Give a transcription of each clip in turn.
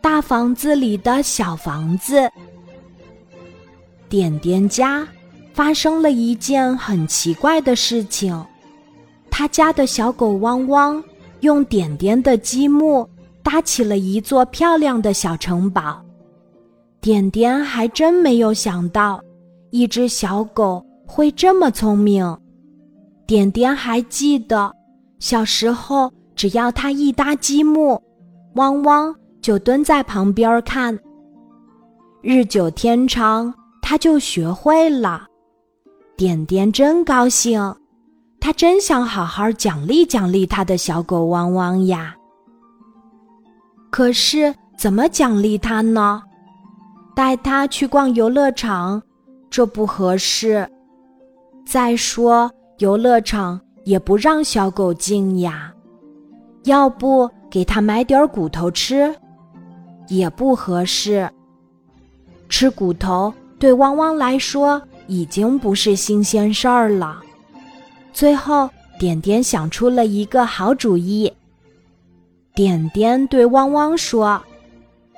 大房子里的小房子。点点家发生了一件很奇怪的事情，他家的小狗汪汪用点点的积木搭起了一座漂亮的小城堡。点点还真没有想到，一只小狗会这么聪明。点点还记得，小时候只要他一搭积木，汪汪。就蹲在旁边看。日久天长，他就学会了。点点真高兴，他真想好好奖励奖励他的小狗汪汪呀。可是怎么奖励他呢？带他去逛游乐场，这不合适。再说游乐场也不让小狗进呀。要不给他买点骨头吃？也不合适。吃骨头对汪汪来说已经不是新鲜事儿了。最后，点点想出了一个好主意。点点对汪汪说：“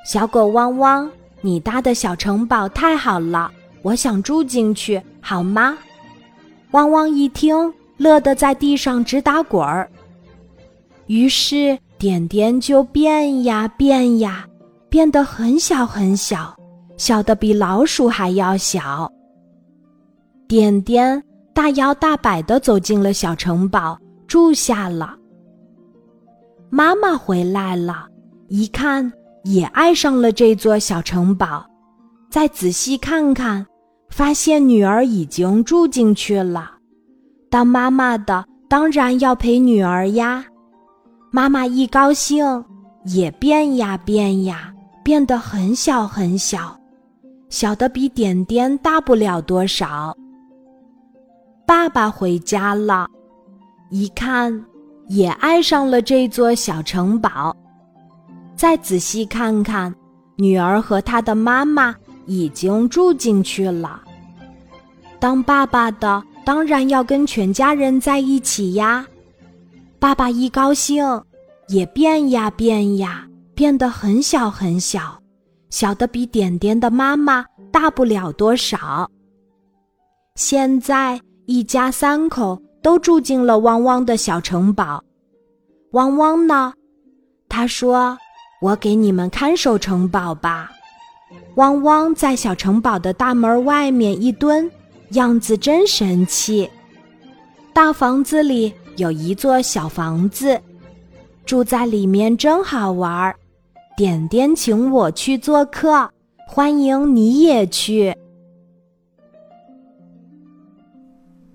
小狗汪汪，你搭的小城堡太好了，我想住进去，好吗？”汪汪一听，乐得在地上直打滚儿。于是，点点就变呀变呀。变得很小很小，小的比老鼠还要小。点点大摇大摆的走进了小城堡，住下了。妈妈回来了，一看也爱上了这座小城堡。再仔细看看，发现女儿已经住进去了。当妈妈的当然要陪女儿呀。妈妈一高兴，也变呀变呀。变得很小很小，小的比点点大不了多少。爸爸回家了，一看也爱上了这座小城堡。再仔细看看，女儿和她的妈妈已经住进去了。当爸爸的当然要跟全家人在一起呀。爸爸一高兴，也变呀变呀。变得很小很小，小的比点点的妈妈大不了多少。现在一家三口都住进了汪汪的小城堡。汪汪呢？他说：“我给你们看守城堡吧。”汪汪在小城堡的大门外面一蹲，样子真神气。大房子里有一座小房子，住在里面真好玩儿。点点请我去做客，欢迎你也去。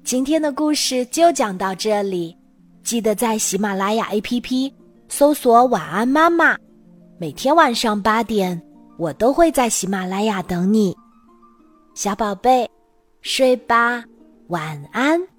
今天的故事就讲到这里，记得在喜马拉雅 APP 搜索“晚安妈妈”，每天晚上八点，我都会在喜马拉雅等你，小宝贝，睡吧，晚安。